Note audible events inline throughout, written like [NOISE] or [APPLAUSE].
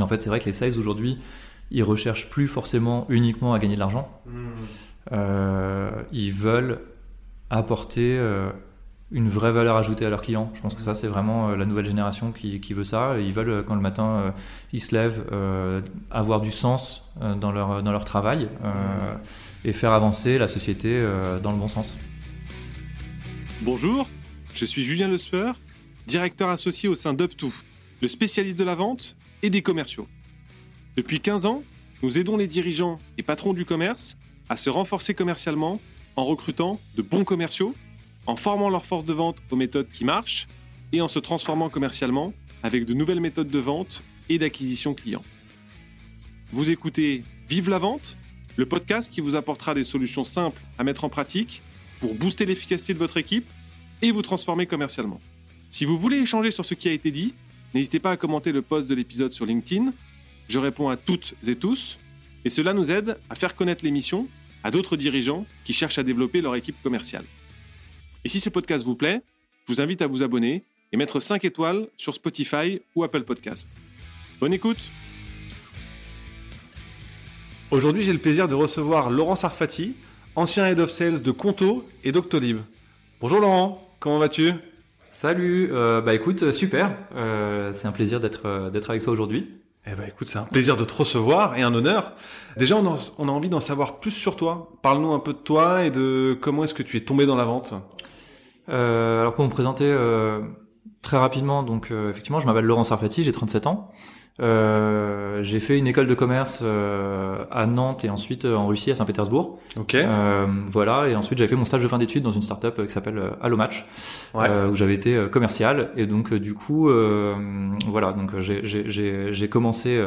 Mais en fait, c'est vrai que les sales aujourd'hui, ils recherchent plus forcément uniquement à gagner de l'argent. Euh, ils veulent apporter euh, une vraie valeur ajoutée à leurs clients. Je pense que ça, c'est vraiment euh, la nouvelle génération qui, qui veut ça. Ils veulent, quand le matin, euh, ils se lèvent, euh, avoir du sens euh, dans, leur, dans leur travail euh, et faire avancer la société euh, dans le bon sens. Bonjour, je suis Julien Lespeur, directeur associé au sein d'UpTo, le spécialiste de la vente et des commerciaux. Depuis 15 ans, nous aidons les dirigeants et patrons du commerce à se renforcer commercialement en recrutant de bons commerciaux, en formant leur force de vente aux méthodes qui marchent et en se transformant commercialement avec de nouvelles méthodes de vente et d'acquisition client. Vous écoutez Vive la vente, le podcast qui vous apportera des solutions simples à mettre en pratique pour booster l'efficacité de votre équipe et vous transformer commercialement. Si vous voulez échanger sur ce qui a été dit, n'hésitez pas à commenter le post de l'épisode sur LinkedIn. Je réponds à toutes et tous, et cela nous aide à faire connaître l'émission à d'autres dirigeants qui cherchent à développer leur équipe commerciale. Et si ce podcast vous plaît, je vous invite à vous abonner et mettre 5 étoiles sur Spotify ou Apple Podcast. Bonne écoute Aujourd'hui, j'ai le plaisir de recevoir Laurent Sarfati, ancien Head of Sales de Conto et Doctolib. Bonjour Laurent, comment vas-tu? Salut, euh, bah écoute, euh, super. Euh, c'est un plaisir d'être euh, d'être avec toi aujourd'hui. Eh ben écoute, c'est un plaisir de te recevoir et un honneur. Déjà, on a, on a envie d'en savoir plus sur toi. Parle-nous un peu de toi et de comment est-ce que tu es tombé dans la vente. Euh, alors pour me présenter euh, très rapidement, donc euh, effectivement, je m'appelle Laurent Sarfati, j'ai 37 ans. Euh, j'ai fait une école de commerce euh, à Nantes et ensuite euh, en Russie à Saint-Pétersbourg. Ok. Euh, voilà, et ensuite j'avais fait mon stage de fin d'études dans une startup euh, qui s'appelle euh, Allomatch, Ouais. euh, où j'avais été commercial. Et donc du coup, euh, voilà, donc j'ai- commencé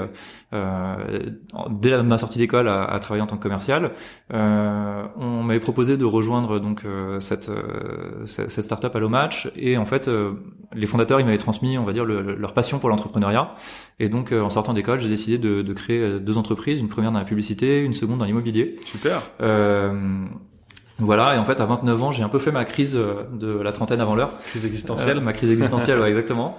dès ma sortie d'école à, à travailler en tant que commercial. Euh, on m'avait proposé de rejoindre donc cette cette startup Allomatch, et en fait les fondateurs ils m'avaient transmis, on va dire, le- le- leur passion pour l'entrepreneuriat. Et donc euh, en sortant d'école, j'ai décidé de, de créer euh, deux entreprises, une première dans la publicité, une seconde dans l'immobilier. Super. Euh, voilà, et en fait, à 29 ans, j'ai un peu fait ma crise de la trentaine avant l'heure. Crise existentielle. Euh, ma crise existentielle, ouais, exactement.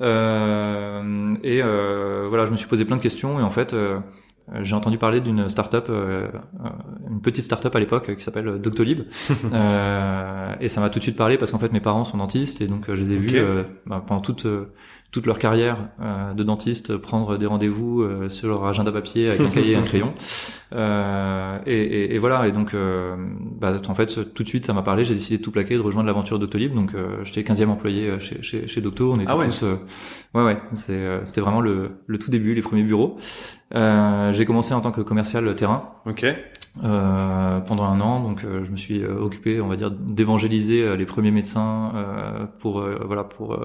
Euh, et euh, voilà, je me suis posé plein de questions, et en fait, j'ai entendu parler d'une start-up, une petite start-up à l'époque qui s'appelle Doctolib. [LAUGHS] et ça m'a tout de suite parlé parce qu'en fait, mes parents sont dentistes, et donc je les ai vus bah, pendant toute toute leur carrière euh, de dentiste prendre des rendez-vous euh, sur leur agenda papier avec un [LAUGHS] cahier et un crayon. Euh, et, et, et voilà. Et donc, euh, bah, en fait, tout de suite, ça m'a parlé. J'ai décidé de tout plaquer, de rejoindre l'aventure Doctolib. Donc, euh, j'étais 15e employé euh, chez, chez, chez Docto. On était Ah ouais. tous. euh, ouais, ouais. C'est, c'était vraiment le, le tout début, les premiers bureaux. Euh, j'ai commencé en tant que commercial terrain Ok. euh, pendant un an. Donc, euh, je me suis euh, occupé, on va dire, d'évangéliser les premiers médecins euh, pour voilà pour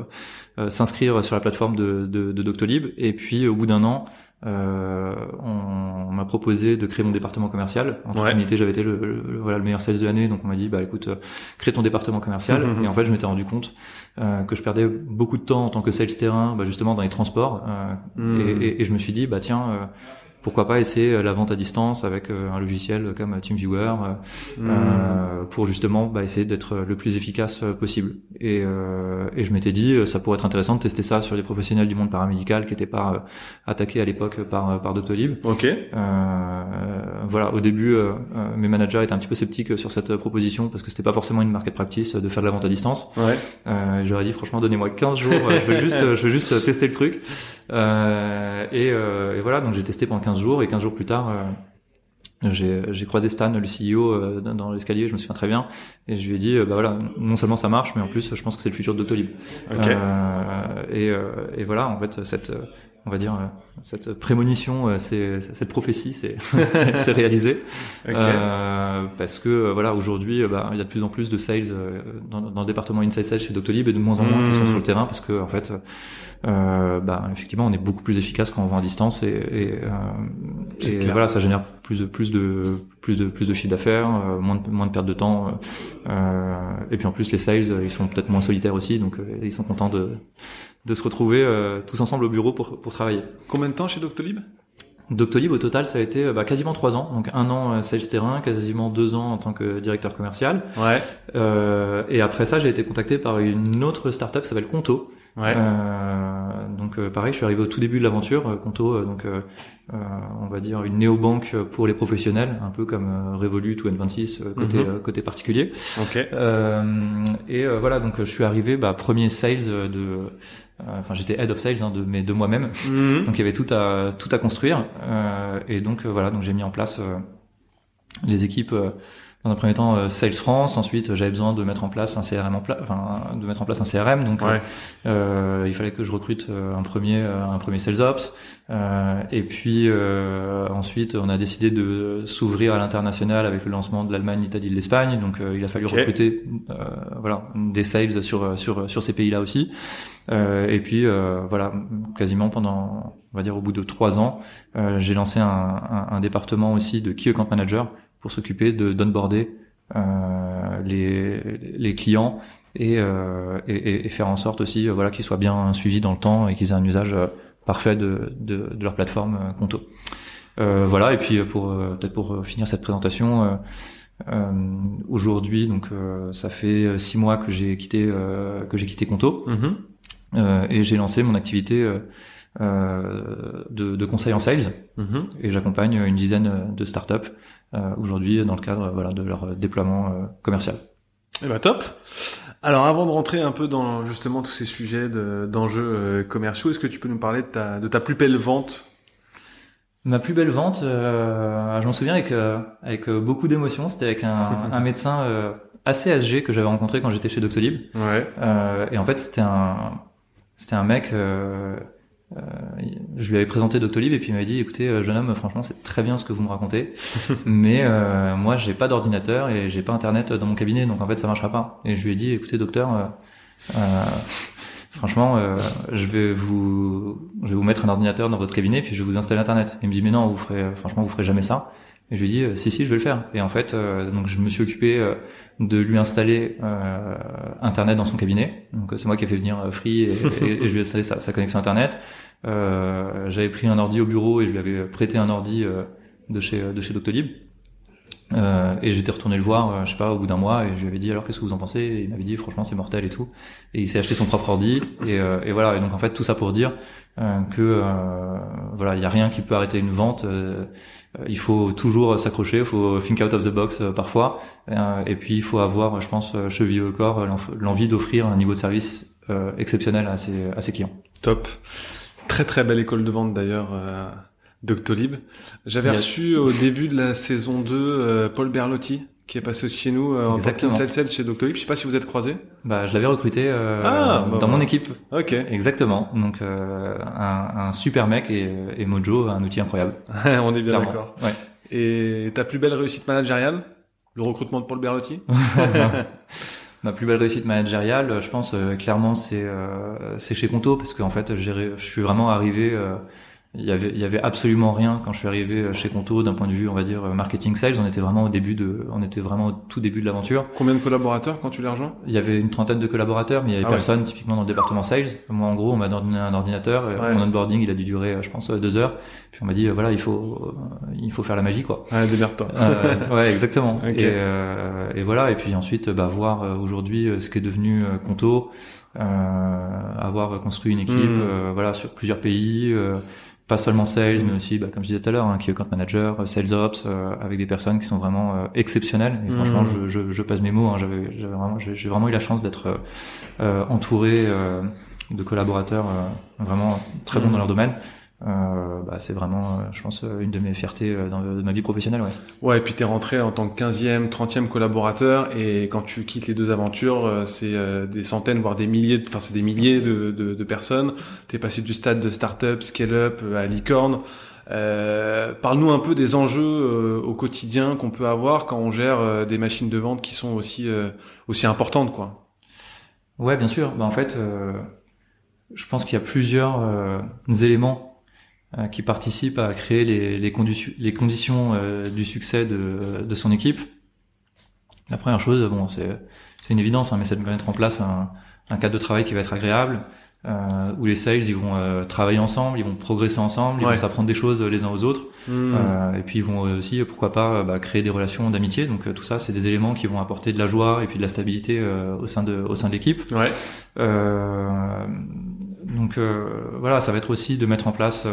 s'inscrire sur la plateforme de, de, de Doctolib. Et puis, au bout d'un an, euh, on, on m'a proposé de créer mon département commercial. En Ouais. j'avais été le, le- voilà le meilleur sales de l'année, donc on m'a dit bah écoute, euh, crée ton département commercial. [LAUGHS] Et en fait, je m'étais rendu compte euh, que je perdais beaucoup de temps en tant que sales terrain, bah, justement dans les transports. euh, et, et- et je me suis dit bah tiens. Pourquoi pas essayer euh, la vente à distance avec euh, un logiciel comme TeamViewer euh, Hmm. euh, pour justement bah, essayer d'être le plus efficace possible. Et, euh, et je m'étais dit, ça pourrait être intéressant de tester ça sur des professionnels du monde paramédical qui n'étaient pas euh, attaqués à l'époque par par Doctolib. Ok. Euh, voilà, au début, mes managers étaient un petit peu sceptiques sur cette proposition parce que c'était pas forcément une market practice de faire de la vente à distance. Ouais. Euh, ai dit franchement donnez-moi 15 jours, je veux juste, je veux juste tester le truc. Euh, et, euh, et voilà, donc j'ai testé pendant 15 jours et 15 jours plus tard, euh, j'ai j'ai croisé Stan, le CEO, euh, dans, l'escalier, je me souviens très bien, et je lui ai dit, euh, bah voilà, non seulement ça marche, mais en plus, je pense que c'est le futur de Doctolib. Ok. Euh, et, euh, et voilà, en fait, cette, on va dire, cette prémonition, c'est cette prophétie, [LAUGHS] c'est c'est réalisé. Ok. Euh, parce que voilà aujourd'hui bah, il y a de plus en plus de sales dans, dans le département inside sales chez Doctolib et de moins en moins qui sont Mmh. sur le terrain parce que en fait euh, bah, effectivement on est beaucoup plus efficace quand on vend à distance et, et, euh, et voilà ça génère plus de plus de plus de plus de chiffre d'affaires euh, moins de, moins de perte de temps euh, et puis en plus les sales euh, ils sont peut-être moins solitaires aussi donc euh, ils sont contents de de se retrouver euh, tous ensemble au bureau pour pour travailler. Combien de temps chez Doctolib? Doctolib au total ça a été euh, bah, quasiment trois ans donc un an euh, sales terrain quasiment deux ans en tant que directeur commercial Ouais. euh, et après ça j'ai été contacté par une autre startup qui s'appelle Conto Ouais. euh, donc pareil, je suis arrivé au tout début de l'aventure. Conto, donc on va dire une néobanque pour les professionnels, un peu comme Revolut ou N26 côté Mhm. côté particulier. Ok. et voilà, donc je suis arrivé bah, premier sales de, enfin j'étais head of sales hein, de mais de moi-même. Mhm. Donc il y avait tout à tout à construire euh, et donc euh, voilà donc j'ai mis en place euh, les équipes euh, dans un premier temps euh, Sales France. Ensuite euh, j'avais besoin de mettre en place un CRM en pla- enfin de mettre en place un CRM donc Ouais. euh, il fallait que je recrute euh, un premier euh, un premier sales ops. Euh, et puis euh, ensuite on a décidé de s'ouvrir à l'international avec le lancement de l'Allemagne, l'Italie, l'Espagne. Donc euh, il a fallu Ok. recruter euh, voilà des sales sur sur sur ces pays-là aussi. Euh, et puis euh, voilà, quasiment pendant, on va dire au bout de trois ans, euh, j'ai lancé un, un, un département aussi de key account manager pour s'occuper de d'onboarder euh, les, les clients et, euh, et, et- faire en sorte aussi, euh, voilà, qu'ils soient bien suivis dans le temps et qu'ils aient un usage euh, parfait de, de, de leur plateforme euh, Conto. Euh, voilà, et puis pour peut-être pour finir cette présentation. euh, euh, aujourd'hui, donc euh, ça fait six mois que j'ai quitté euh, que j'ai quitté Conto. Mhm. Euh, et j'ai lancé mon activité euh, de, de conseil en sales Mhm. et j'accompagne une dizaine de startups aujourd'hui dans le cadre euh, voilà de leur déploiement euh, commercial. Eh ben top. Alors avant de rentrer un peu dans justement tous ces sujets de- d'enjeux euh, commerciaux, est-ce que tu peux nous parler de ta, de ta plus belle vente? Ma plus belle vente, euh, je m'en souviens avec euh, avec euh, beaucoup d'émotion, c'était avec un, [LAUGHS] un médecin euh, assez âgé que j'avais rencontré quand j'étais chez Doctolib. Ouais. Euh, et en fait, c'était un, c'était un mec. Euh, je lui avais présenté Doctolib et puis il m'avait dit, écoutez, euh, jeune homme, franchement, c'est très bien ce que vous me racontez, [LAUGHS] mais euh, moi, j'ai pas d'ordinateur et j'ai pas internet dans mon cabinet, donc en fait, ça marchera pas. Et je lui ai dit, écoutez, docteur. euh, euh, Franchement, euh, je vais vous, je vais vous mettre un ordinateur dans votre cabinet, puis je vais vous installer Internet. Il me dit, mais non, vous ferez, franchement, vous ferez jamais ça. Et je lui ai dit, euh, si, si, je vais le faire. Et en fait, euh, donc je me suis occupé euh, de lui installer euh, Internet dans son cabinet. Donc c'est moi qui ai fait venir euh, Free et, je lui ai installé sa, sa connexion Internet. Euh, J'avais pris un ordi au bureau et je lui avais prêté un ordi de chez de chez Doctolib. Et j'étais retourné le voir, je sais pas, au bout d'un mois, et je lui avais dit alors qu'est-ce que vous en pensez? Et il m'avait dit franchement c'est mortel et tout. Et il s'est acheté son propre ordi. Et, et voilà. Et donc en fait tout ça pour dire que voilà, il y a rien qui peut arrêter une vente. Euh, il faut toujours s'accrocher, il faut think out of the box euh, parfois. Euh, et puis il faut avoir, je pense, chevillé au corps, l'envie d'offrir un niveau de service exceptionnel à ses, à ses clients. Top. Très très belle école de vente d'ailleurs, Doctolib. J'avais Yes. reçu au début de la saison 2 euh, Paul Berlotti qui est passé aussi chez nous euh, en tant Sales chez Doctolib. Je sais pas si vous êtes croisés. Bah, je l'avais recruté euh, Ah, bah, dans mon équipe. Ok. Exactement. Donc euh, un, un super mec et, et Mojo, un outil incroyable. [LAUGHS] On est bien d'accord. Ouais. Et ta plus belle réussite managériale? Le recrutement de Paul Berlotti? [LAUGHS] [LAUGHS] Ma plus belle réussite managériale, je pense euh, clairement c'est euh, c'est chez Conto parce qu'en fait je suis vraiment arrivé euh, il y avait il y avait absolument rien quand je suis arrivé euh, chez Conto d'un point de vue on va dire euh, marketing sales on était vraiment au début de on était vraiment au tout début de l'aventure Combien de collaborateurs quand tu les rejoins? Il y avait une trentaine de collaborateurs mais il y avait Ah ouais. personne typiquement dans le département sales moi en gros on m'a donné un ordinateur euh, Ouais. mon onboarding il a dû durer je pense deux heures puis on m'a dit voilà il faut il faut faire la magie quoi Ah, démerde-toi. euh, ouais, exactement. [LAUGHS] Et, euh, et voilà. Et puis ensuite, bah, voir aujourd'hui ce qu'est devenu Conto, euh, avoir construit une équipe, Mm. euh, voilà, sur plusieurs pays, euh, pas seulement sales, mais aussi, bah, comme je disais tout à l'heure, hein, key account manager, euh, sales ops, euh, avec des personnes qui sont vraiment euh, exceptionnelles. Et Mm. franchement, je, je, je passe mes mots. Hein, j'avais, j'avais vraiment, j'ai j'ai vraiment eu la chance d'être euh, entouré euh, de collaborateurs euh, vraiment très bons Mm. dans leur domaine. Euh, bah, c'est vraiment, euh, je pense, euh, une de mes fiertés euh, dans de ma vie professionnelle. Ouais. Ouais, et puis t'es rentré en tant que 15e, 30e collaborateur, et quand tu quittes les deux aventures, c'est des centaines, voire des milliers, enfin c'est des milliers de, de, de personnes. T'es passé du stade de start-up, scale-up à licorne. Euh, Parle-nous un peu des enjeux au quotidien qu'on peut avoir quand on gère des machines de vente qui sont aussi aussi importantes, quoi. Ouais, bien sûr. Bah, en fait, je pense qu'il y a plusieurs éléments qui participent à créer les, les, conditions les conditions euh, du succès de, de son équipe. La première chose, bon, c'est une évidence, hein, mais c'est de mettre en place un, un cadre de travail qui va être agréable, euh, où les sales ils vont euh, travailler ensemble, ils vont progresser ensemble, ils Ouais. vont s'apprendre des choses les uns aux autres. Hmm. Euh, et puis ils vont aussi, pourquoi pas, bah, créer des relations d'amitié. Donc euh, tout ça, c'est des éléments qui vont apporter de la joie et puis de la stabilité euh, au sein de au sein de l'équipe. Ouais. Euh, donc voilà, ça va être aussi de mettre en place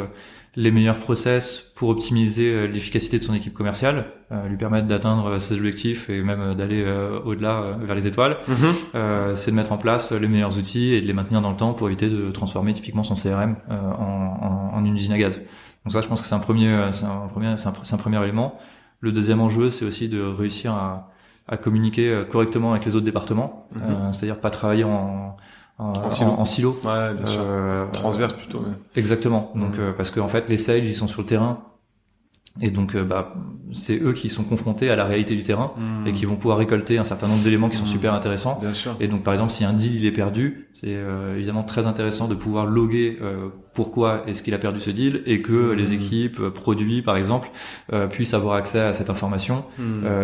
les meilleurs process pour optimiser l'efficacité de son équipe commerciale, lui permettre d'atteindre ses objectifs et même d'aller au-delà vers les étoiles. Mhm. c'est de mettre en place les meilleurs outils et de les maintenir dans le temps pour éviter de transformer typiquement son CRM en, en, en, une usine à gaz. Donc ça, je pense que c'est un premier, c'est un premier, c'est un, un, premier élément. Le deuxième enjeu, c'est aussi de réussir à, à, communiquer euh, correctement avec les autres départements, euh, c'est-à-dire pas travailler en, en, En silo. en silo. Ouais, bien sûr. Euh, Transverse plutôt. ouais. Exactement. Donc Mhm. euh, parce que en fait, les sales, ils sont sur le terrain. Et donc, euh, bah, c'est eux qui sont confrontés à la réalité du terrain et qui vont pouvoir récolter un certain nombre d'éléments qui sont Mhm. super intéressants. Bien sûr. Et donc par exemple si un deal il est perdu, c'est euh, évidemment très intéressant de pouvoir loguer euh, pourquoi est-ce qu'il a perdu ce deal et que les équipes, euh, produits par exemple, euh, puissent avoir accès à cette information,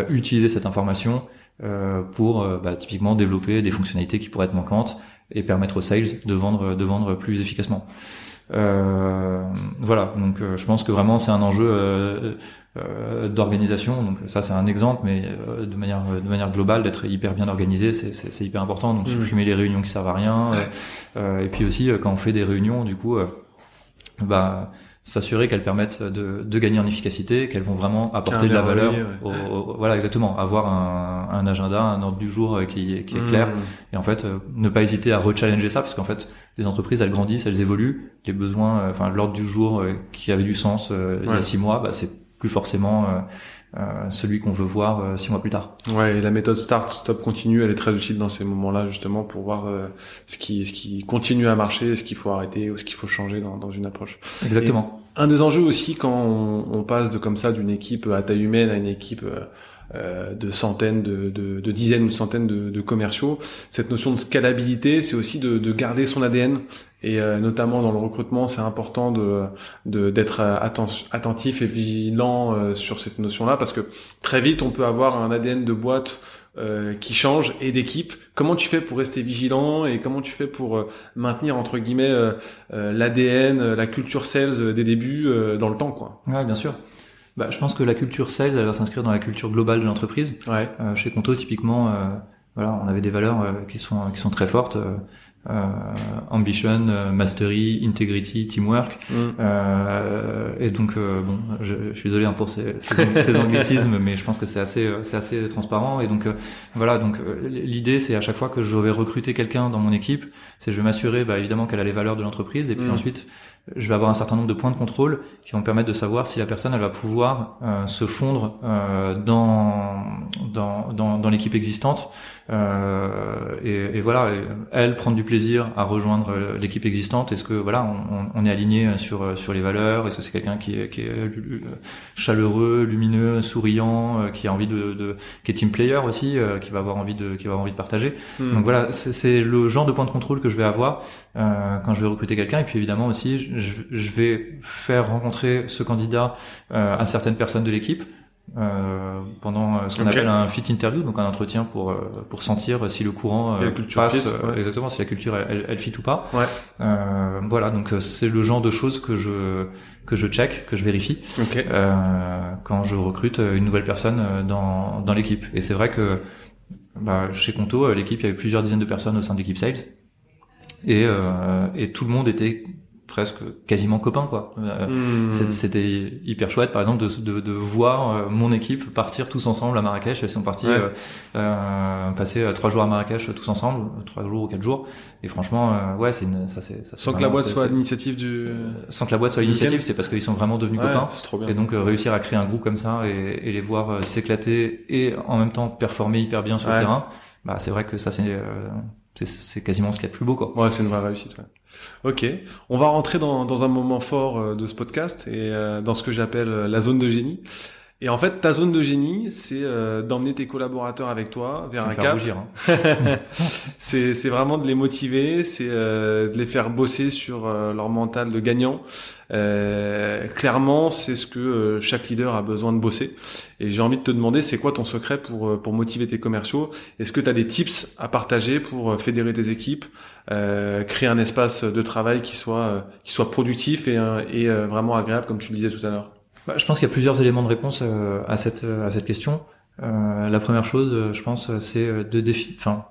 utiliser cette information euh, pour bah, typiquement développer des fonctionnalités qui pourraient être manquantes et permettre aux sales de vendre de vendre plus efficacement. Euh, voilà, donc euh, je pense que vraiment c'est un enjeu euh, euh, d'organisation. Donc ça c'est un exemple, mais euh, de manière de manière globale d'être hyper bien organisé, c'est hyper important. Donc Mhm. supprimer les réunions qui servent à rien. Ouais. euh, et puis aussi quand on fait des réunions, du coup, bah s'assurer qu'elles permettent de, de gagner en efficacité, qu'elles vont vraiment apporter de la valeur. Ouais. au- au- voilà, exactement. Avoir un, un agenda, un ordre du jour euh, qui, qui est clair. Mhm. Et en fait, euh, ne pas hésiter à rechallenger ça, parce qu'en fait, les entreprises, elles grandissent, elles évoluent. Les besoins, euh, enfin, l'ordre du jour qui avait du sens il y a six mois, bah, c'est plus forcément euh, celui qu'on veut voir euh, six mois plus tard. Ouais, et la méthode start, stop, continue, elle est très utile dans ces moments-là justement pour voir euh, ce qui ce qui continue à marcher, ce qu'il faut arrêter ou ce qu'il faut changer dans, dans une approche. Exactement. Un des enjeux aussi quand on, on passe de comme ça d'une équipe à taille humaine à une équipe euh, de centaines, de, de, de dizaines ou centaines de, de commerciaux, cette notion de scalabilité, c'est aussi de, de garder son ADN et euh, notamment dans le recrutement, c'est important de d'être euh, atten- attentif et vigilant euh, sur cette notion-là parce que très vite on peut avoir un ADN de boîte euh, qui change et d'équipe. Comment tu fais pour rester vigilant et comment tu fais pour euh, maintenir entre guillemets euh, euh, l'ADN, euh, la culture sales euh, des débuts euh, dans le temps quoi? Ouais, bien sûr. Bah, je pense que la culture sales, elle va s'inscrire dans la culture globale de l'entreprise. Ouais. Euh, chez Conto, typiquement, euh, voilà, on avait des valeurs euh, qui sont qui sont très fortes. euh, euh, ambition, euh, mastery, integrity, teamwork. Mm. Euh, et donc, euh, bon, je, je suis désolé hein, pour ces, ces, ces anglicismes, mais je pense que c'est assez, c'est assez transparent. Et donc, euh, voilà. Donc, l'idée, c'est à chaque fois que je vais recruter quelqu'un dans mon équipe, c'est je vais m'assurer, bah, évidemment, qu'elle a les valeurs de l'entreprise, et puis Mm. ensuite, je vais avoir un certain nombre de points de contrôle qui vont me permettre de savoir si la personne, va pouvoir euh, se fondre euh, dans dans, dans l'équipe existante. Euh, et, et voilà, elle prendre du plaisir à rejoindre euh, l'équipe existante. Est-ce que voilà, on, on- est aligné sur sur les valeurs? Est-ce que c'est quelqu'un qui est, qui est euh, chaleureux, lumineux, souriant, euh, qui a envie de, de qui est team player aussi, euh, qui va avoir envie de qui va avoir envie de partager? Mm. Donc voilà, c'est c'est le genre de point de contrôle que je vais avoir euh, quand je vais recruter quelqu'un. Et puis évidemment aussi, je, je vais faire rencontrer ce candidat euh, à certaines personnes de l'équipe. Euh, pendant euh, ce qu'on appelle un fit interview, donc un entretien pour euh, pour sentir si le courant euh, passe fit, ouais. exactement si la culture elle, elle, fit ou pas. Ouais. Euh, voilà, donc c'est le genre de choses que je que je check, que je vérifie Ok. euh, quand je recrute une nouvelle personne dans, dans l'équipe. Et c'est vrai que bah, chez Conto, l'équipe, il y avait plusieurs dizaines de personnes au sein de l'équipe sales. Et, euh, et tout le monde était presque quasiment copains, quoi. Euh, Mm. c'est- C'était hyper chouette, par exemple, de, de, de voir euh, mon équipe partir tous ensemble à Marrakech. Ils sont partis Ouais. euh, euh, passer trois jours à Marrakech tous ensemble, trois jours ou quatre jours. Et franchement, euh, ouais, c'est une, ça c'est ça, c'est Sans que la vraiment- boîte soit à l'initiative du. sans que la boîte soit à l'initiative, c'est parce qu'ils sont vraiment devenus Ouais, copains. c'est trop bien. Et donc réussir à créer un groupe comme ça et, et les voir s'éclater et en même temps performer hyper bien sur Ouais. le terrain, bah c'est vrai que ça c'est euh, c'est- quasiment ce qu'il y a de plus beau quoi. Ouais, c'est une vraie réussite. ouais. Ok, on va rentrer dans, dans un moment fort euh, de ce podcast et euh, dans ce que j'appelle euh, la zone de génie. Et en fait, ta zone de génie, c'est euh, d'emmener tes collaborateurs avec toi vers un cap. Hein. [LAUGHS] c'est c'est vraiment de les motiver, c'est euh, de les faire bosser sur euh, leur mental de gagnant. Euh, clairement, c'est ce que euh, chaque leader a besoin de bosser. Et j'ai envie de te demander, c'est quoi ton secret pour euh, pour motiver tes commerciaux? Est-ce que tu as des tips à partager pour fédérer tes équipes, euh, créer un espace de travail qui soit euh, qui soit productif et et euh, vraiment agréable, comme tu le disais tout à l'heure? Bah, je pense qu'il y a plusieurs éléments de réponse euh, à cette à cette question. Euh, la première chose, euh, je pense, c'est euh, de définir. Enfin,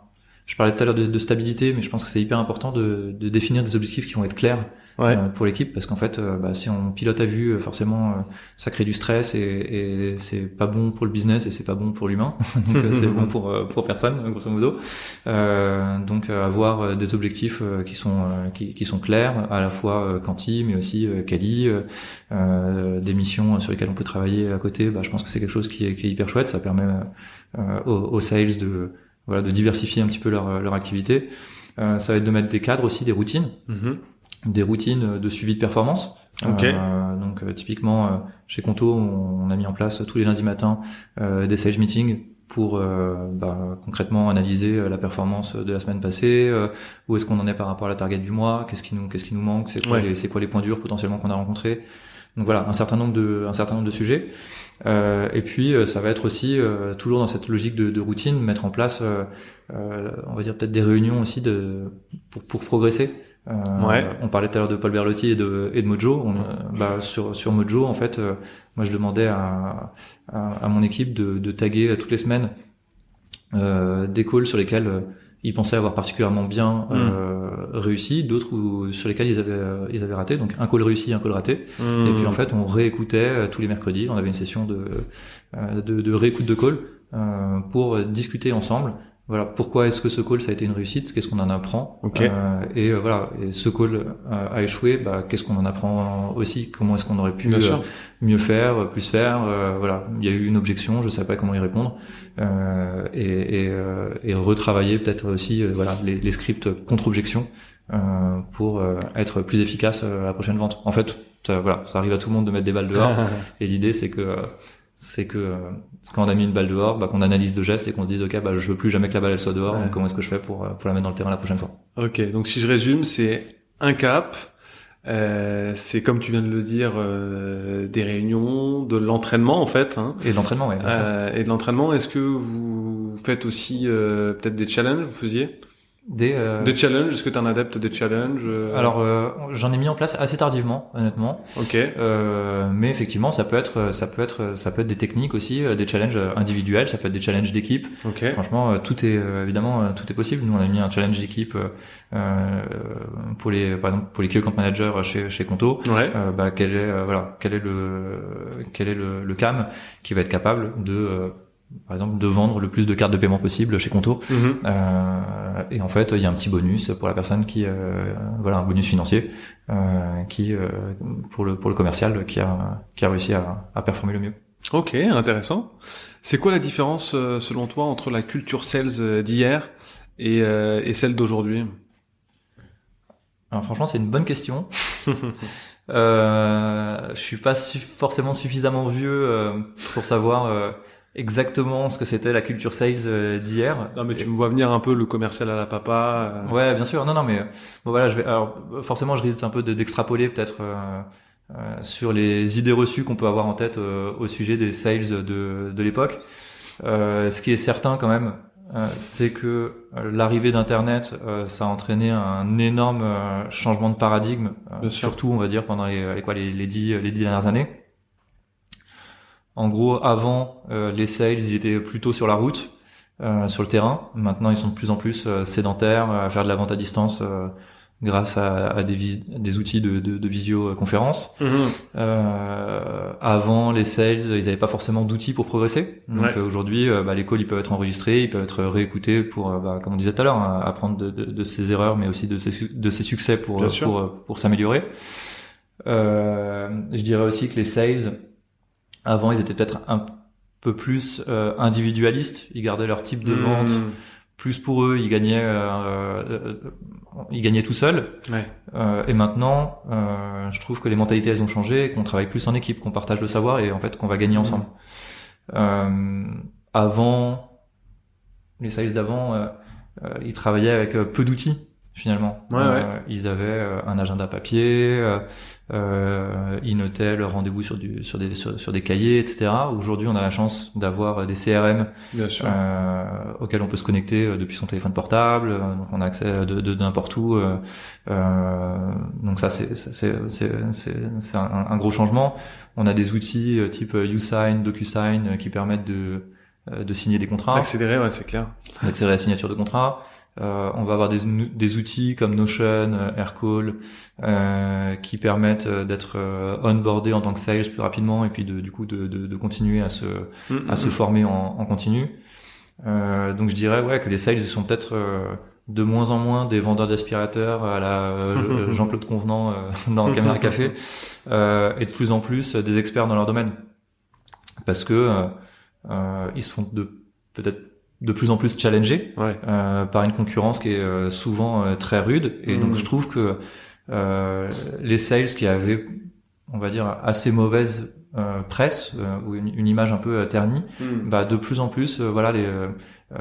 je parlais tout à l'heure de, stabilité, mais je pense que c'est hyper important de, définir des objectifs qui vont être clairs Ouais. euh, pour l'équipe, parce qu'en fait, euh, bah, si on pilote à vue, euh, forcément, ça crée du stress et, et c'est pas bon pour le business et c'est pas bon pour l'humain, [LAUGHS] donc c'est bon pour pour personne, grosso modo. Euh, donc avoir des objectifs qui sont qui, qui sont clairs, à la fois euh, quanti, mais aussi euh, quali, des missions sur lesquelles on peut travailler à côté. Bah, je pense que c'est quelque chose qui est, qui est hyper chouette. Ça permet euh, aux, aux sales de voilà de diversifier un petit peu leur leur activité. Euh, ça va être de mettre des cadres aussi, des routines Mhm. Des routines de suivi de performance. Ok. Euh, donc euh, typiquement euh, chez Conto, on, on a mis en place tous les lundis matins euh, des sales meetings pour euh, bah, concrètement analyser la performance de la semaine passée, euh, où est-ce qu'on en est par rapport à la target du mois, qu'est-ce qui nous qu'est-ce qui nous manque, c'est quoi Ouais. les c'est quoi les points durs potentiellement qu'on a rencontrés. Donc voilà, un certain nombre de un certain nombre de sujets. Euh, et puis ça va être aussi euh, toujours dans cette logique de, de routine mettre en place, euh, euh, on va dire peut-être des réunions aussi de pour pour progresser. Euh, Ouais. On parlait tout à l'heure de Paul Berlotti et de, et de Mojo. On, euh, bah, sur, sur Mojo, en fait, euh, moi je demandais à, à, à mon équipe de, de taguer toutes les semaines euh, des calls sur lesquels euh, ils pensaient avoir particulièrement bien euh, réussi, d'autres sur lesquels ils avaient, euh, ils avaient raté. Donc un call réussi, un call raté. Et puis en fait, on réécoutait euh, tous les mercredis. On avait une session de, euh, de, de réécoute de call euh, pour euh, discuter ensemble. Voilà, pourquoi est-ce que ce call ça a été une réussite? Qu'est-ce qu'on en apprend? Ok. Euh, Et euh, voilà, et ce call euh, a échoué. Bah, qu'est-ce qu'on en apprend aussi? Comment est-ce qu'on aurait pu euh, mieux faire, plus faire? Euh, Voilà, il y a eu une objection, je savais pas comment y répondre, euh, et, et, euh, et retravailler peut-être aussi euh, voilà les, les scripts contre-objection euh, pour euh, être plus efficace euh, à la prochaine vente. En fait, ça, voilà, ça arrive à tout le monde de mettre des balles dehors. [LAUGHS] Et l'idée, c'est que euh, c'est que euh, quand on a mis une balle dehors, bah, qu'on analyse le geste et qu'on se dise ok, bah, je veux plus jamais que la balle elle soit dehors. Ouais. Donc comment est-ce que je fais pour euh, pour la mettre dans le terrain la prochaine fois? Ok, donc si je résume, c'est un cap, euh, c'est comme tu viens de le dire, euh, des réunions, de l'entraînement en fait, hein, Et de l'entraînement, sûr. euh, et de l'entraînement. Est-ce que vous faites aussi euh, peut-être des challenges Vous faisiez? Des, euh, des challenges Est-ce que tu es un adepte des challenges euh, alors euh, j'en ai mis en place assez tardivement, honnêtement. ok, Euh, mais effectivement, ça peut être, ça peut être, ça peut être des techniques aussi, euh, des challenges individuels, ça peut être des challenges d'équipe. ok, Franchement, euh, tout est évidemment tout est possible. Nous, on a mis un challenge d'équipe pour les, par exemple, pour les key account managers chez chez Conto. ouais, bah, quel est voilà, quel est le quel est le, le CAM qui va être capable de euh, par exemple de vendre le plus de cartes de paiement possible chez Conto Mhm. euh, et en fait il y a un petit bonus pour la personne qui euh, voilà un bonus financier euh, qui euh, pour le pour le commercial qui a qui a réussi à, à performer le mieux ok, intéressant. C'est quoi la différence euh, selon toi entre la culture sales euh, d'hier et, euh, et celle d'aujourd'hui? Alors franchement, c'est une bonne question. [LAUGHS] euh, je suis pas su- forcément suffisamment vieux euh, pour savoir euh, exactement ce que c'était la culture sales euh, d'hier. Non mais tu me vois venir un peu le commercial à la papa. euh, Ouais, bien sûr. Non, non, mais euh, bon voilà, je vais. Alors forcément, je risque un peu de- d'extrapoler peut-être euh, euh, sur les idées reçues qu'on peut avoir en tête au sujet des sales de, de l'époque. Euh, ce qui est certain quand même, euh, c'est que l'arrivée d'Internet, euh, ça a entraîné un énorme changement de paradigme, surtout on va dire pendant les, les quoi les, les dix les dix dernières années. En gros, avant, euh, les sales, ils étaient plutôt sur la route, euh, sur le terrain. Maintenant, ils sont de plus en plus euh, sédentaires, à faire de la vente à distance euh, grâce à, à des, des outils de, de, de visioconférence. Mhm. Euh, avant, les sales, ils n'avaient pas forcément d'outils pour progresser. Donc Ouais. euh, aujourd'hui, euh, bah, les calls, ils peuvent être enregistrés, ils peuvent être réécoutés pour, bah, comme on disait tout à l'heure, hein, apprendre de, de, de ses erreurs, mais aussi de ses, de ses succès pour, pour, euh, pour s'améliorer. Euh, je dirais aussi que les sales, avant, ils étaient peut-être un peu plus euh, individualistes. Ils gardaient leur type de vente Mhm. plus pour eux. Ils gagnaient, euh, euh, ils gagnaient tout seuls. Ouais. Euh, et maintenant, euh, je trouve que les mentalités elles ont changé, qu'on travaille plus en équipe, qu'on partage le savoir et en fait qu'on va gagner ensemble. Euh, avant, les sales d'avant, ils travaillaient avec peu d'outils finalement. Ouais, Euh, Ils avaient euh, un agenda papier, euh, euh, ils notaient leurs rendez-vous sur, du, sur, des, sur, sur des cahiers, etc. Aujourd'hui, on a la chance d'avoir des CRM euh, auquel on peut se connecter depuis son téléphone portable, donc on a accès de de- de n'importe où. donc ça c'est c'est c'est c'est- c'est- c'est un, un gros changement. On a des outils type YouSign, DocuSign qui permettent de de signer des contrats, Accélérer, ouais, c'est clair. d'accélérer la signature de contrats. on va avoir des, des outils comme Notion, Aircall, qui permettent d'être onboardé en tant que sales plus rapidement et puis de, du coup de, de, de continuer à se à se former en, en continu. donc je dirais ouais que les sales sont peut-être de moins en moins des vendeurs d'aspirateurs à la euh, [LAUGHS] Jean-Claude Convenant euh, dans Caméra [LAUGHS] Café euh, et de plus en plus des experts dans leur domaine parce que ils se font de peut-être de plus en plus challenger par une concurrence qui est souvent très rude et donc mmh. je trouve que les sales qui avaient on va dire assez mauvaise euh, presse euh, ou une, image un peu euh, ternie, hmm. bah de plus en plus voilà les,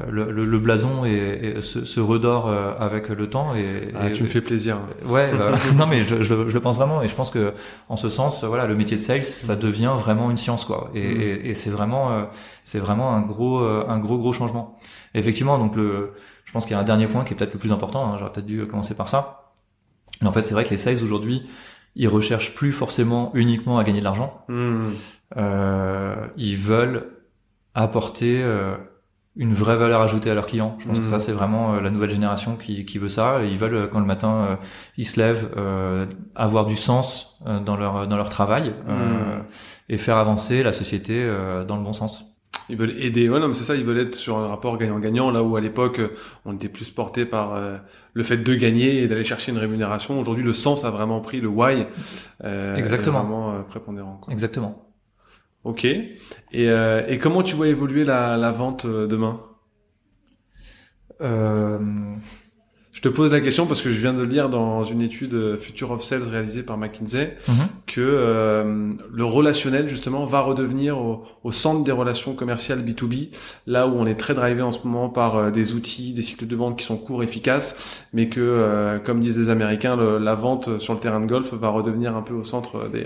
le, le, blason et, se, se, redore avec le temps et, ah, tu me fais plaisir. Ouais, bah, [LAUGHS] non mais je, je, je, le pense vraiment et je pense que en ce sens voilà le métier de sales ça devient vraiment une science quoi et, hmm. et c'est vraiment c'est vraiment un gros un gros gros changement. effectivement donc le je pense qu'il y a un dernier point qui est peut-être le plus important. Hein, J'aurais peut-être dû commencer par ça. Mais en fait c'est vrai que les sales aujourd'hui ils recherchent plus forcément uniquement à gagner de l'argent. Hmm. Euh, ils veulent apporter euh, une vraie valeur ajoutée à leurs clients. Je pense que ça hmm. c'est vraiment euh, la nouvelle génération qui, qui veut ça. Ils veulent euh, quand le matin euh, ils se lèvent avoir du sens dans leur dans leur travail hmm. et faire avancer la société dans le bon sens. Ils veulent aider. Ouais, non, mais c'est ça. Ils veulent être sur un rapport gagnant-gagnant, là où à l'époque on était plus porté par euh, le fait de gagner et d'aller chercher une rémunération. Aujourd'hui, le sens a vraiment pris le why. Euh, Exactement. vraiment euh, prépondérant. Quoi. Exactement. Ok. Et, euh, et comment tu vois évoluer la, la vente demain? Je te pose la question parce que je viens de lire dans une étude euh, Future of Sales réalisée par McKinsey mhm. que euh, le relationnel justement va redevenir au, centre des relations commerciales B2B, là où on est très drivé en ce moment par euh, des outils, des cycles de vente qui sont courts, efficaces, mais que, comme disent les Américains, la vente sur le terrain de golf va redevenir un peu au centre des,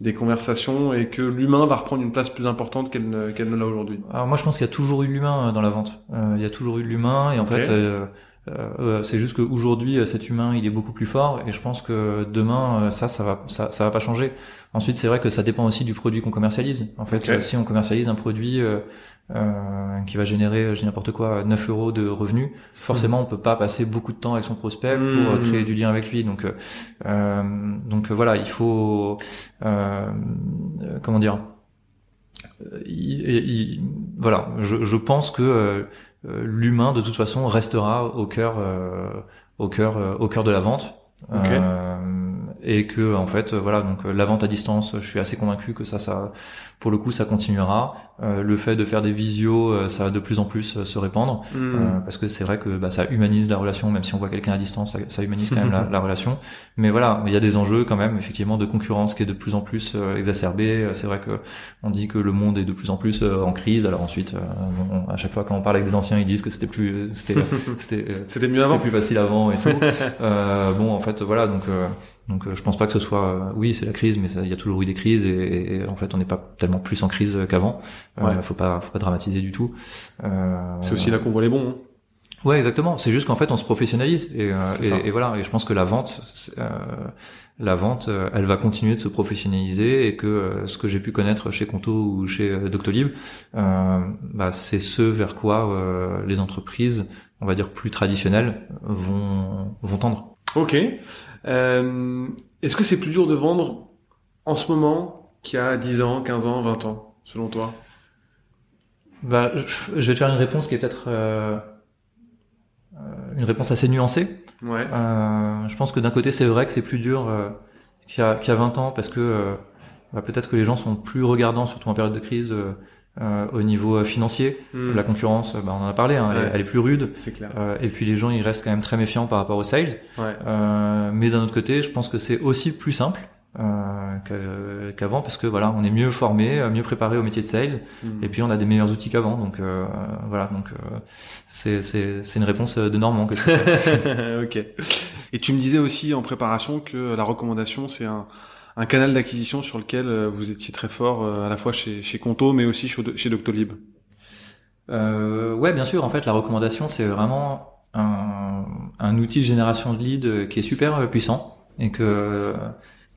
des conversations et que l'humain va reprendre une place plus importante qu'elle ne, qu'elle ne l'a aujourd'hui. Alors moi je pense qu'il y a toujours eu l'humain dans la vente. il y a toujours eu l'humain et en fait euh, euh, c'est juste qu'aujourd'hui, euh, cet humain, il est beaucoup plus fort, et je pense que demain, ça, ça va, ça, ça va pas changer. Ensuite, c'est vrai que ça dépend aussi du produit qu'on commercialise. En fait, si on commercialise un produit euh, qui va générer, je n'importe quoi, 9 euros de revenus, forcément, on peut pas passer beaucoup de temps avec son prospect pour hmm. créer du lien avec lui. Donc, euh, donc voilà, il faut, comment dire, il, voilà, je, je pense que euh, l'humain de toute façon restera au cœur euh, au cœur euh, au cœur de la vente et que en fait voilà donc la vente à distance je suis assez convaincu que ça ça pour le coup ça continuera. Euh, le fait de faire des visios euh, ça va de plus en plus euh, se répandre. Hmm. parce que c'est vrai que bah, ça humanise la relation même si on voit quelqu'un à distance ça, ça humanise quand même la, [LAUGHS] la, relation. Mais voilà il y a des enjeux quand même effectivement de concurrence qui est de plus en plus exacerbée. C'est vrai que on dit que le monde est de plus en plus en crise. Alors ensuite à chaque fois quand on parle avec des anciens ils disent que c'était plus c'était [LAUGHS] c'était mieux avant. plus facile avant et tout. [LAUGHS] Bon en fait voilà donc donc euh, je pense pas que ce soit euh, oui c'est la crise mais il y a toujours eu des crises et, en fait on n'est pas tellement plus en crise qu'avant. Euh, ouais. faut pas faut pas dramatiser du tout. c'est aussi là qu'on voit les bons. Hein. Ouais exactement. C'est juste qu'en fait on se professionnalise et, et, voilà et je pense que la vente la vente elle va continuer de se professionnaliser et que ce que j'ai pu connaître chez Conto ou chez Doctolib bah, c'est ce vers quoi les entreprises on va dire plus traditionnelles vont vont tendre. Ok. Euh, Est-ce que c'est plus dur de vendre en ce moment qu'il y a 10 ans, 15 ans, 20 ans, selon toi? Bah, je vais te faire une réponse qui est peut-être euh, euh, une réponse assez nuancée. Ouais. Euh, je pense que d'un côté, c'est vrai que c'est plus dur qu'il y, a, qu'il y a 20 ans parce que bah, peut-être que les gens sont plus regardants, surtout en période de crise, euh, au niveau euh, financier. Hmm. La concurrence, bah, on en a parlé, hein, elle, est plus rude. C'est clair. Euh, et puis les gens, ils restent quand même très méfiants par rapport aux sales. Ouais. mais d'un autre côté, je pense que c'est aussi plus simple. Euh, qu'avant parce que voilà on est mieux formé mieux préparé au métier de sales hmm. et puis on a des meilleurs outils qu'avant donc euh, voilà donc euh, c'est c'est c'est une réponse de Normand que je [LAUGHS] ok et tu me disais aussi en préparation que la recommandation c'est un un canal d'acquisition sur lequel euh, vous étiez très fort euh, à la fois chez, chez Conto mais aussi chez, Doctolib euh, Ouais, bien sûr. En fait, la recommandation, c'est vraiment un, un, outil de génération de leads qui est super puissant et que,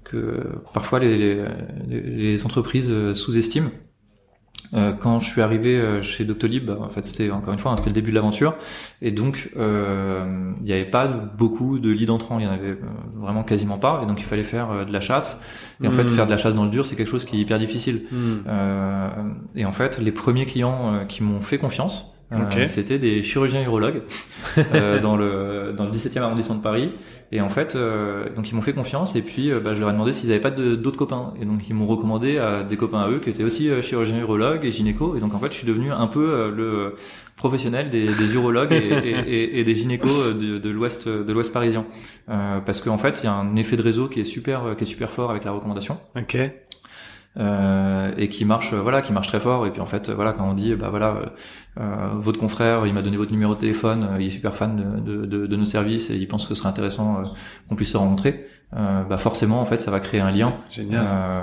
que parfois les, les, les entreprises sous-estiment. Euh, quand je suis arrivé euh, chez Doctolib, en fait c'était encore une fois hein, c'était le début de l'aventure. Et donc euh, il n'y avait pas beaucoup de leads entrants, il y en avait vraiment quasiment pas. Et donc il fallait faire de la chasse. Et en fait Hmm. faire de la chasse dans le dur c'est quelque chose qui est hyper difficile. Hmm. Et en fait les premiers clients qui m'ont fait confiance euh, Ok. c'était des chirurgiens urologues [LAUGHS] euh, dans le dans le 17e arrondissement de Paris. Et en fait euh, donc ils m'ont fait confiance et puis bah, je leur ai demandé s'ils avaient pas d'autres copains. Et donc ils m'ont recommandé à des copains à eux qui étaient aussi chirurgiens urologues et gynéco. Et donc en fait je suis devenu un peu le professionnel des, des urologues et, et, et- [LAUGHS] et des gynécos de, l'ouest de l'ouest parisien. Euh, parce qu'en fait il y a un effet de réseau qui est super qui est super fort avec la recommandation. Ok. euh, et qui marche voilà qui marche très fort. Et puis en fait voilà quand on dit bah voilà votre confrère il m'a donné votre numéro de téléphone euh, il est super fan de, de, de, de nos services et il pense que ce serait intéressant euh, qu'on puisse se rencontrer euh, bah forcément en fait ça va créer un lien Génial. euh,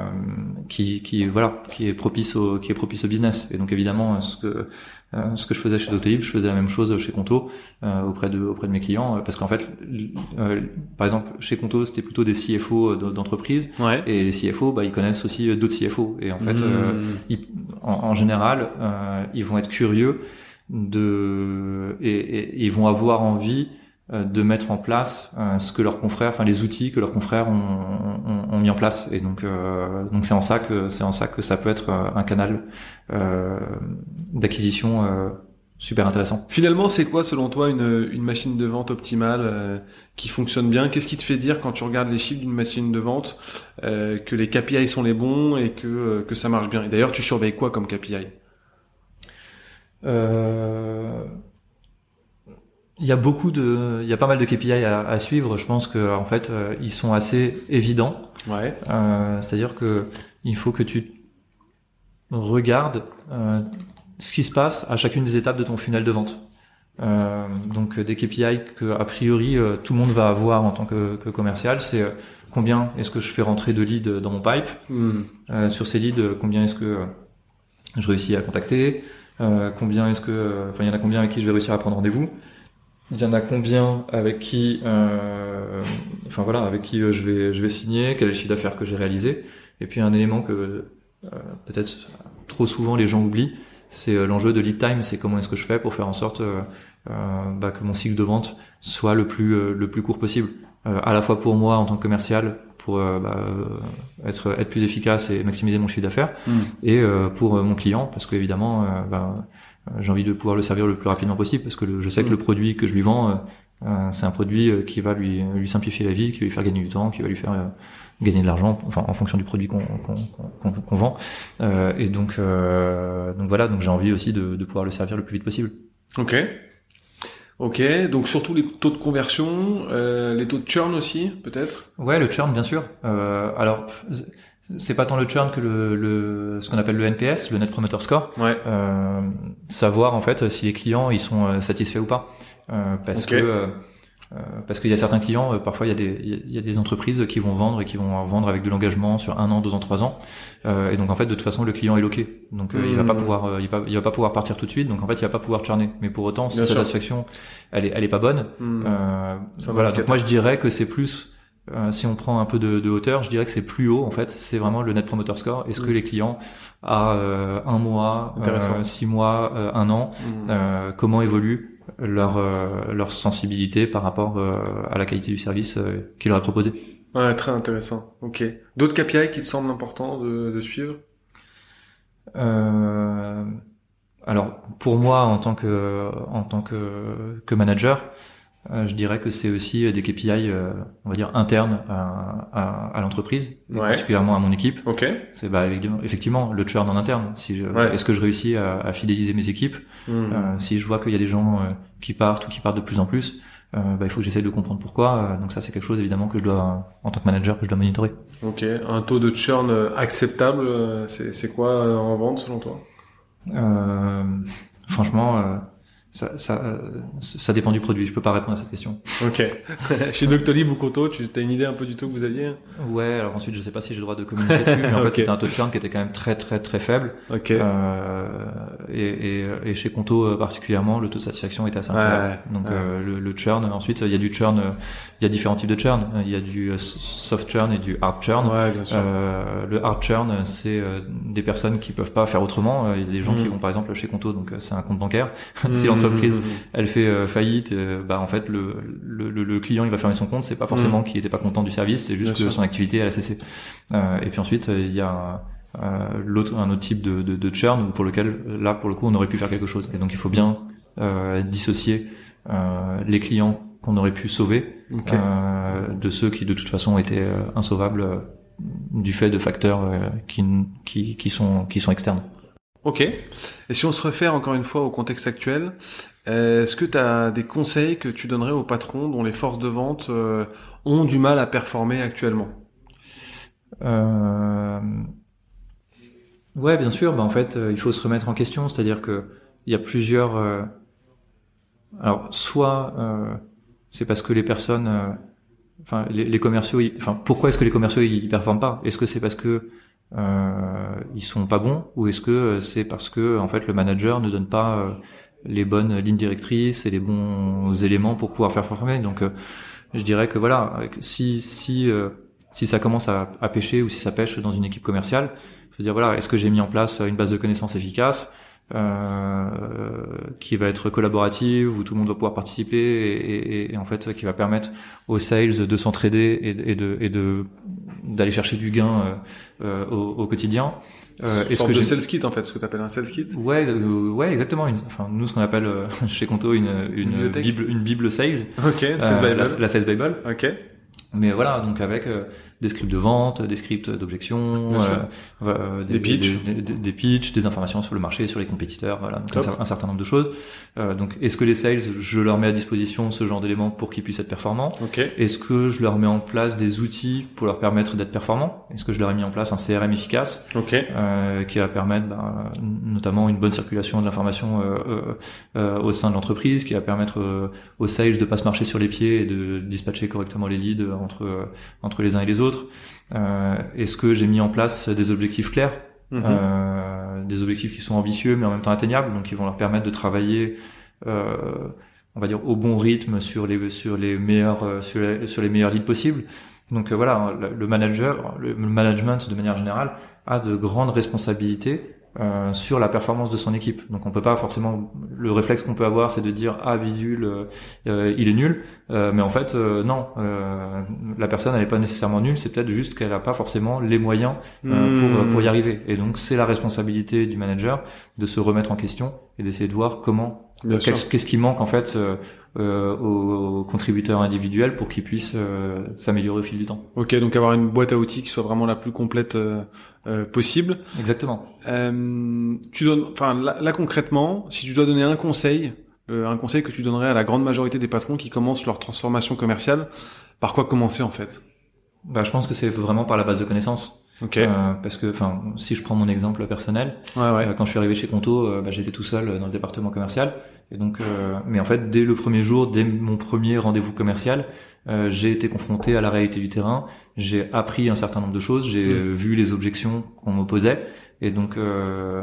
qui qui voilà qui est propice au qui est propice au business et donc évidemment ce que euh, ce que je faisais chez Doctolib je faisais la même chose chez Conto euh, auprès de auprès de mes clients euh, parce qu'en fait euh, par exemple chez Conto c'était plutôt des CFO d'entreprise Ouais. et les CFO, bah, ils connaissent aussi d'autres CFO. Et en fait, euh, Hmm. ils- en, en général, euh, ils vont être curieux de et, et- et vont avoir envie euh, de mettre en place euh, ce que leurs confrères, enfin les outils que leurs confrères ont, ont, ont mis en place. Et donc, euh, donc c'est en ça que c'est en ça que ça peut être euh, un canal euh, d'acquisition euh, super intéressant. Finalement, c'est quoi selon toi une, une machine de vente optimale qui fonctionne bien? Qu'est-ce qui te fait dire quand tu regardes les chiffres d'une machine de vente que les KPI sont les bons et que, que ça marche bien? Et d'ailleurs, tu surveilles quoi comme KPI Il y a beaucoup de, il y a pas mal de KPI à, à suivre. Je pense que en fait, euh, ils sont assez évidents. Ouais. Euh, C'est-à-dire que il faut que tu regardes euh, ce qui se passe à chacune des étapes de ton funnel de vente. Euh, donc euh, des KPI que a priori euh, tout le monde va avoir en tant que, que commercial, c'est euh, combien est-ce que je fais rentrer de leads dans mon pipe, Hmm. euh, sur ces leads, euh, combien est-ce que euh, je réussis à contacter? Euh, Combien est-ce que, enfin, il y en a combien avec qui je vais réussir à prendre rendez-vous? Il y en a combien avec qui, euh, enfin voilà, avec qui euh, je vais, je vais signer? Quel est le chiffre d'affaires que j'ai réalisé? Et puis un élément que euh, peut-être trop souvent les gens oublient, c'est euh, l'enjeu de lead time. C'est comment est-ce que je fais pour faire en sorte bah, que mon cycle de vente soit le plus, le plus court possible, à la fois pour moi en tant que commercial, pour euh, bah, euh, être, être plus efficace et maximiser mon chiffre d'affaires Hmm. et euh, pour euh, mon client parce qu'évidemment euh, bah, j'ai envie de pouvoir le servir le plus rapidement possible parce que le- je sais que Mm. le produit que je lui vends c'est un produit qui va lui lui simplifier la vie qui va lui faire gagner du temps qui va lui faire gagner de l'argent enfin en fonction du produit qu'on qu'on qu'on qu'on vend Euh, et donc euh, donc voilà donc j'ai envie aussi de, de pouvoir le servir le plus vite possible Ok. Ok. Donc surtout les taux de conversion, euh, les taux de churn aussi, peut-être? Ouais, le churn, bien sûr. Euh, alors, c'est pas tant le churn que le, le ce qu'on appelle le NPS, le Net Promoter Score. Ouais. Euh, savoir en fait si les clients ils sont euh, satisfaits ou pas. Euh, parce Ok. que euh, parce qu'il y a certains clients, euh, parfois il y a des il y a- des entreprises qui vont vendre et qui vont vendre avec de l'engagement sur un an, deux ans, trois ans. Euh, et donc en fait de toute façon le client est loqué, donc euh, il va pas Mhm. pouvoir euh, il, va, il va pas pouvoir partir tout de suite. Donc en fait il va pas pouvoir churner. Mais pour autant sa satisfaction elle est elle est pas bonne, euh, un voilà, donc moi je dirais que c'est plus, euh, si on prend un peu de, de hauteur, je dirais que c'est plus haut en fait, c'est vraiment le Net Promoter Score. Est-ce que Mm. les clients à euh, un mois, euh, six mois, euh, un an, euh, comment évolue leur euh, leur sensibilité par rapport euh, à la qualité du service euh, qu'il leur est proposé Ouais, très intéressant. Ok. D'autres KPI qui te semblent importants de, de suivre? Euh, alors pour moi en tant que en tant que, que manager, je dirais que c'est aussi des KPI, euh, on va dire internes à, à, à l'entreprise, Ouais. particulièrement à mon équipe. Ok. C'est bah effectivement le churn en interne. Si je, Ouais. est-ce que je réussis à, à fidéliser mes équipes Hmm. Euh, Si je vois qu'il y a des gens euh, qui partent ou qui partent de plus en plus, euh, bah, il faut que j'essaie de comprendre pourquoi. Euh, donc ça c'est quelque chose évidemment que je dois, en tant que manager, que je dois monitorer. Ok. Un taux de churn euh, acceptable, euh, c'est c'est quoi euh, en vente selon toi? Euh, franchement, euh, ça, ça, ça dépend du produit. Je peux pas répondre à cette question. Ok. [LAUGHS] Chez Doctolib ou Conto, tu as une idée un peu du taux que vous aviez Ouais. Alors ensuite, je sais pas si j'ai le droit de communiquer dessus, mais en [LAUGHS] fait, c'était un taux de churn qui était quand même très très très faible. Ok. Euh, et, et, et, chez Conto euh, particulièrement, le taux de satisfaction était assez incroyable. Ouais, Donc ouais. euh, le, le churn. Ensuite, il y a du churn. euh, Il y a différents types de churn. Il y a du euh, soft churn et du hard churn. Ouais, bien sûr. Euh, le hard churn, c'est euh, des personnes qui peuvent pas faire autrement. Euh, Il y a des gens Mm. qui vont par exemple chez Conto, donc euh, c'est un compte bancaire. [LAUGHS] si Mmh, l'entreprise mmh, mmh. elle fait euh, faillite, euh, bah en fait le, le, le- client il va fermer son compte. C'est pas forcément qu'il était pas content du service, c'est juste Mm. Bien que sûr. son activité elle a cessé. Euh, et puis ensuite il y a euh, l'autre un autre type de, de, de churn pour lequel là pour le coup on aurait pu faire quelque chose. Et donc il faut bien euh, dissocier euh, les clients qu'on aurait pu sauver Ok. euh, de ceux qui de toute façon étaient euh, insauvables du fait de facteurs qui, qui, qui sont qui sont externes. Ok. Et si on se réfère encore une fois au contexte actuel, est-ce que tu as des conseils que tu donnerais aux patrons dont les forces de vente euh, ont du mal à performer actuellement? Euh... Ouais, bien sûr. Bah, en fait, euh, il faut se remettre en question. C'est-à-dire que il y a plusieurs. euh, Alors, soit euh, c'est parce que les personnes, euh, enfin, les, commerciaux, enfin, pourquoi est-ce que les commerciaux ils performent pas? Est-ce que c'est parce que euh, ils sont pas bons, ou est-ce que euh, c'est parce que en fait le manager ne donne pas euh, les bonnes lignes directrices et les bons éléments pour pouvoir faire performer Donc, euh, je dirais que voilà, si si si ça commence à, pêcher ou si ça pêche dans une équipe commerciale, faut se dire voilà, est-ce que j'ai mis en place une base de connaissances efficace qui va être collaborative où tout le monde va pouvoir participer et, et- et en fait qui va permettre aux sales de s'entraider et de et de d'aller chercher du gain euh, euh, au, au quotidien. Euh, Est-ce que de sales kit en fait, ce que tu appelles un sales kit Ouais, euh, ouais, exactement. Une, enfin, nous, ce qu'on appelle euh, [LAUGHS] chez Conto une, une Bibliothèque. bible, une bible sales, Ok, euh, sales la, Bible. la sales bible. Ok. Mais voilà, donc avec euh, des scripts de vente, des scripts d'objection, sûr. euh, Des pitchs. des, des, des pitchs, des informations sur le marché, sur les compétiteurs, voilà, un, certain nombre de choses. Euh, donc, est-ce que les sales, je leur mets à disposition ce genre d'éléments pour qu'ils puissent être performants? Ok. Est-ce que je leur mets en place des outils pour leur permettre d'être performants? Est-ce que je leur ai mis en place un CRM efficace? Ok. euh, qui va permettre ben, notamment une bonne circulation de l'information euh, euh, euh, au sein de l'entreprise, qui va permettre euh, aux sales de pas se marcher sur les pieds et de dispatcher correctement les leads entre euh, entre les uns et les autres. Euh, Est-ce que j'ai mis en place des objectifs clairs, Mhm. euh, des objectifs qui sont ambitieux mais en même temps atteignables, donc qui vont leur permettre de travailler euh, on va dire au bon rythme sur les sur les meilleurs sur les, sur les meilleurs leads possibles. Donc euh, voilà, le manager, le management de manière générale a de grandes responsabilités euh, sur la performance de son équipe. Donc on peut pas forcément le réflexe qu'on peut avoir, c'est de dire ah bidule, euh, euh, il est nul, Euh, mais en fait euh, non, euh, la personne elle est pas nécessairement nulle, c'est peut-être juste qu'elle a pas forcément les moyens euh, pour Hmm. pour y arriver. Et donc c'est la responsabilité du manager de se remettre en question et d'essayer de voir comment. Qu'est-ce qui manque en fait euh, aux, aux contributeurs individuels pour qu'ils puissent euh, s'améliorer au fil du temps. Ok, donc avoir une boîte à outils qui soit vraiment la plus complète euh, euh, possible. Exactement. Euh, tu donnes, enfin là, là, concrètement, si tu dois donner un conseil, euh, un conseil que tu donnerais à la grande majorité des patrons qui commencent leur transformation commerciale, par quoi commencer en fait? Bah, je pense que c'est vraiment par la base de connaissances. Ok. Euh, parce que, enfin, si je prends mon exemple personnel, ouais, ouais. euh, quand je suis arrivé chez Conto, euh, bah, j'étais tout seul dans le département commercial. Et donc, euh, mais en fait, dès le premier jour, dès mon premier rendez-vous commercial, euh, j'ai été confronté à la réalité du terrain. J'ai appris un certain nombre de choses. J'ai euh, vu les objections qu'on m'opposait. Et donc, euh,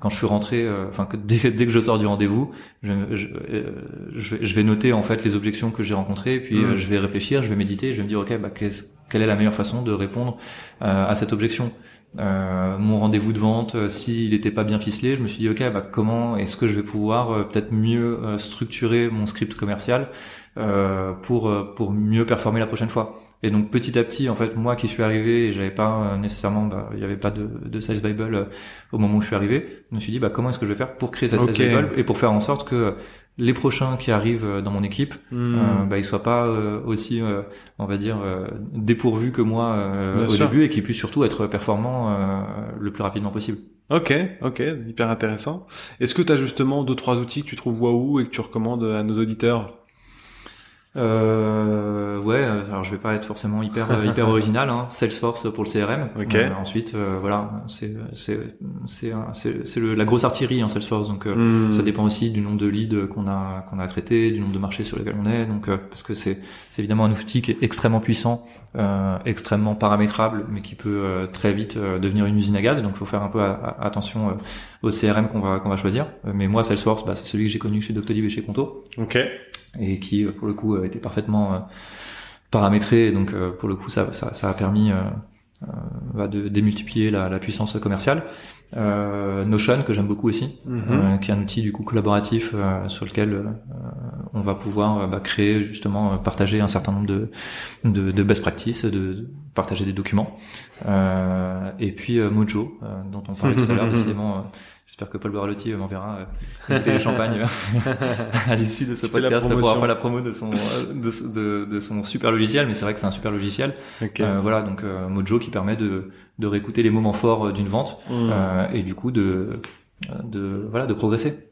quand je suis rentré, euh, enfin, [LAUGHS] dès, dès que je sors du rendez-vous, je, je, je vais, noter en fait les objections que j'ai rencontrées. Et puis, Mm. je vais réfléchir, je vais méditer, je vais me dire, ok, bah, qu'est-ce- quelle est la meilleure façon de répondre euh, à cette objection euh, mon rendez-vous de vente, euh, s'il n'était pas bien ficelé, je me suis dit ok, bah comment est-ce que je vais pouvoir euh, peut-être mieux euh, structurer mon script commercial euh, pour pour mieux performer la prochaine fois. Et donc petit à petit, en fait, moi qui suis arrivé et j'avais pas euh, nécessairement, bah, il y avait pas de, de sales bible au moment où je suis arrivé, je me suis dit bah comment est-ce que je vais faire pour créer cette sales bible et pour faire en sorte que les prochains qui arrivent euh, dans mon équipe Hmm. euh, bah, ils soient pas euh, aussi, euh, on va dire, dépourvus que moi au sûr. début et qu'ils puissent surtout être performants le plus rapidement possible. Ok, ok, hyper intéressant. Est-ce que tu as justement deux trois outils que tu trouves waouh et que tu recommandes à nos auditeurs? Euh, ouais, euh, alors je vais pas être forcément hyper euh, hyper [LAUGHS] original. Hein. Salesforce pour le CRM. Ok. Euh, ensuite, euh, voilà, c'est c'est c'est c'est la grosse artillerie hein, Salesforce. Donc euh, Hmm. ça dépend aussi du nombre de leads qu'on a qu'on a traité, du nombre de marchés sur lesquels on est. Donc euh, parce que c'est c'est évidemment un outil qui est extrêmement puissant, euh, extrêmement paramétrable, mais qui peut euh, très vite euh, devenir une usine à gaz. Donc faut faire un peu a- a- attention au CRM qu'on va qu'on va choisir. Euh, mais moi Salesforce, bah, c'est celui que j'ai connu chez Doctolib et chez Conto Ok. Et qui euh, pour le coup euh, était parfaitement euh, paramétré. Donc pour le coup ça ça, ça a permis bah, de démultiplier la, la puissance commerciale. Euh, Notion que j'aime beaucoup aussi, Mhm. euh, qui est un outil du coup collaboratif euh, sur lequel on va pouvoir bah, créer justement partager un certain nombre de, de, de best practices, de, de partager des documents. Euh, et puis Mojo dont on parlait tout à l'heure [LAUGHS] décidément. Euh, J'espère que Paul Baralotti m'enverra euh, goûter les champagnes à l'issue de ce Tu podcast pour avoir la promo de son euh, de, de, de son super logiciel. Mais c'est vrai que c'est un super logiciel. Ok. Euh, voilà donc euh, Mojo qui permet de de réécouter les moments forts euh, d'une vente Hmm. euh, et du coup de de voilà de progresser.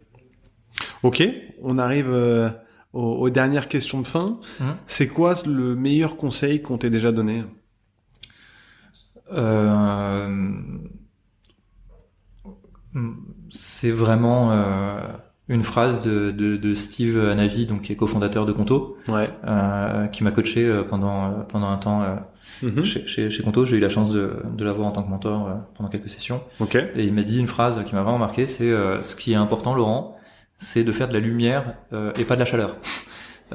Ok. On arrive euh, aux, aux dernières questions de fin. Mhm. C'est quoi le meilleur conseil qu'on t'ait déjà donné? Euh, c'est vraiment euh, une phrase de, de, de Steve Navi, donc qui est cofondateur de Conto, Ouais. euh, qui m'a coaché euh, pendant euh, pendant un temps euh, Mhm. chez, chez, chez Conto. J'ai eu la chance de, de l'avoir en tant que mentor euh, pendant quelques sessions. Ok. Et il m'a dit une phrase qui m'a vraiment marqué, c'est euh, ce qui est important, Laurent, c'est de faire de la lumière euh, et pas de la chaleur. [LAUGHS]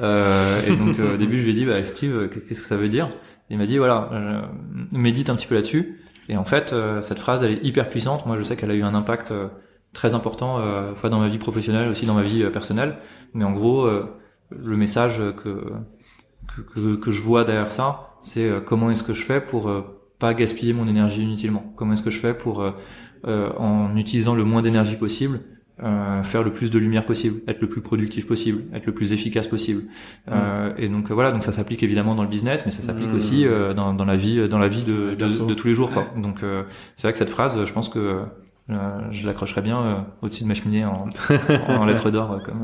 Euh, et donc au début, je lui ai dit, bah, Steve, qu'est-ce que ça veut dire? Il m'a dit, voilà, euh, médite un petit peu là-dessus. Et en fait, euh, cette phrase, elle est hyper puissante. Moi, je sais qu'elle a eu un impact euh, très important, euh, fois dans ma vie professionnelle, aussi dans ma vie euh, personnelle. Mais en gros, euh, le message que, que, que, que je vois derrière ça, c'est euh, comment est-ce que je fais pour euh, pas gaspiller mon énergie inutilement? Comment est-ce que je fais pour, euh, euh, en utilisant le moins d'énergie possible, euh, faire le plus de lumière possible, être le plus productif possible, être le plus efficace possible? Euh, et donc euh, voilà, donc ça s'applique évidemment dans le business, mais ça s'applique Mm. aussi euh, dans, dans la vie, dans la vie de, de, de tous les jours. Quoi. Donc euh, c'est vrai que cette phrase, je pense que euh, je l'accrocherais bien euh, au-dessus de ma cheminée en, [LAUGHS] en lettres d'or, euh, comme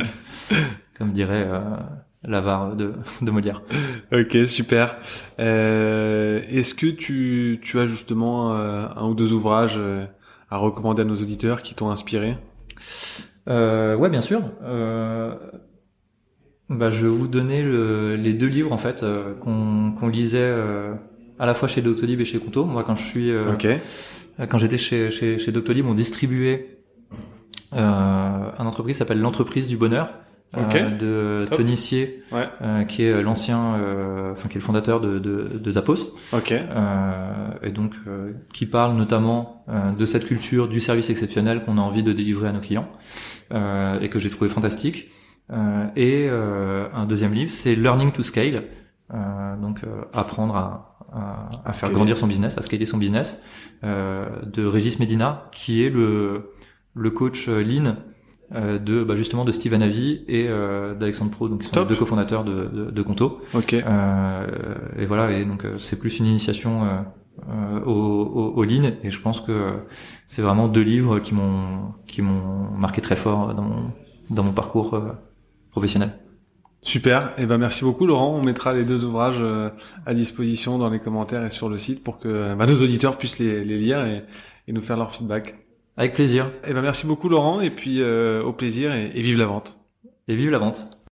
comme dirait euh, l'avare de, de Molière. Ok, super. Euh, Est-ce que tu, tu as justement euh, un ou deux ouvrages euh, à recommander à nos auditeurs qui t'ont inspiré? Euh, ouais, bien sûr. Euh, bah, je vais vous donner le- les deux livres en fait euh, qu'on qu'on lisait euh, à la fois chez Doctolib et chez Conto. Moi, quand je suis, euh, quand j'étais chez, chez, chez Doctolib, on distribuait euh, une entreprise qui s'appelle l'entreprise du bonheur. euh, de Top. Tony Sier, Ouais. euh, qui est l'ancien, euh, enfin qui est le fondateur de, de, de Zappos. Ok. Euh, et donc euh, qui parle notamment euh, de cette culture du service exceptionnel qu'on a envie de délivrer à nos clients euh, et que j'ai trouvé fantastique. Euh, et euh, un deuxième livre, c'est Learning to Scale, donc euh, apprendre à, à, à faire grandir son business, à scaler son business, euh, de Régis Medina, qui est le le coach euh, lean euh, de bah, justement de Steve Anavi et euh, d'Alexandre Pro, donc qui sont Top. les deux cofondateurs de, de, de Conto. Ok. Euh, et voilà, et donc euh, c'est plus une initiation euh, euh, au, au, au lean, et je pense que c'est vraiment deux livres qui m'ont qui m'ont marqué très fort dans mon dans mon parcours euh, professionnel. Super. Et ben merci beaucoup Laurent. On mettra les deux ouvrages euh, à disposition dans les commentaires et sur le site pour que bah, nos auditeurs puissent les, les lire et, et nous faire leur feedback. Avec plaisir, Et ben merci beaucoup Laurent et puis euh, au plaisir et, et vive la vente. et vive la vente.